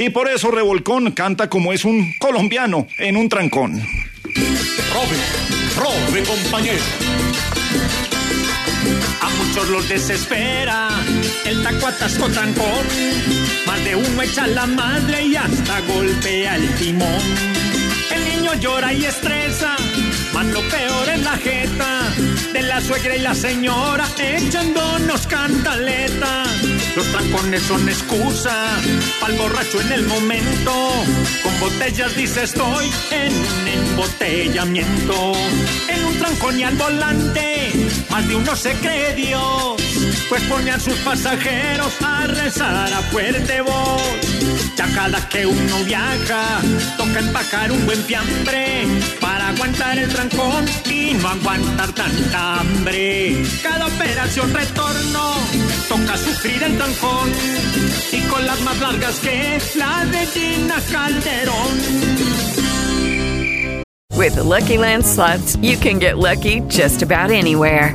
Y por eso Revolcón canta como es un colombiano en un trancón. Robe, robe, compañero. A muchos los desespera el taco atasco trancón. Más de uno echa la madre y hasta golpea el timón. El niño llora y estresa, más lo peor es la jeta de la suegra y la señora echándonos cantaleta. Los trancones son excusa pa'l borracho en el momento. Con botellas dice estoy en embotellamiento. En un trancón y al volante, más de uno se cree Dios. Pues pone a sus pasajeros a rezar a fuerte voz. Ya cada que uno viaja, toca empacar un buen fiambre para el trancón y no aguantar tanta hambre. Cada operación retorno, toca sufrir el trancón y con las más largas que la de Gina Calderón. With the Lucky Land slots, you can get lucky just about anywhere.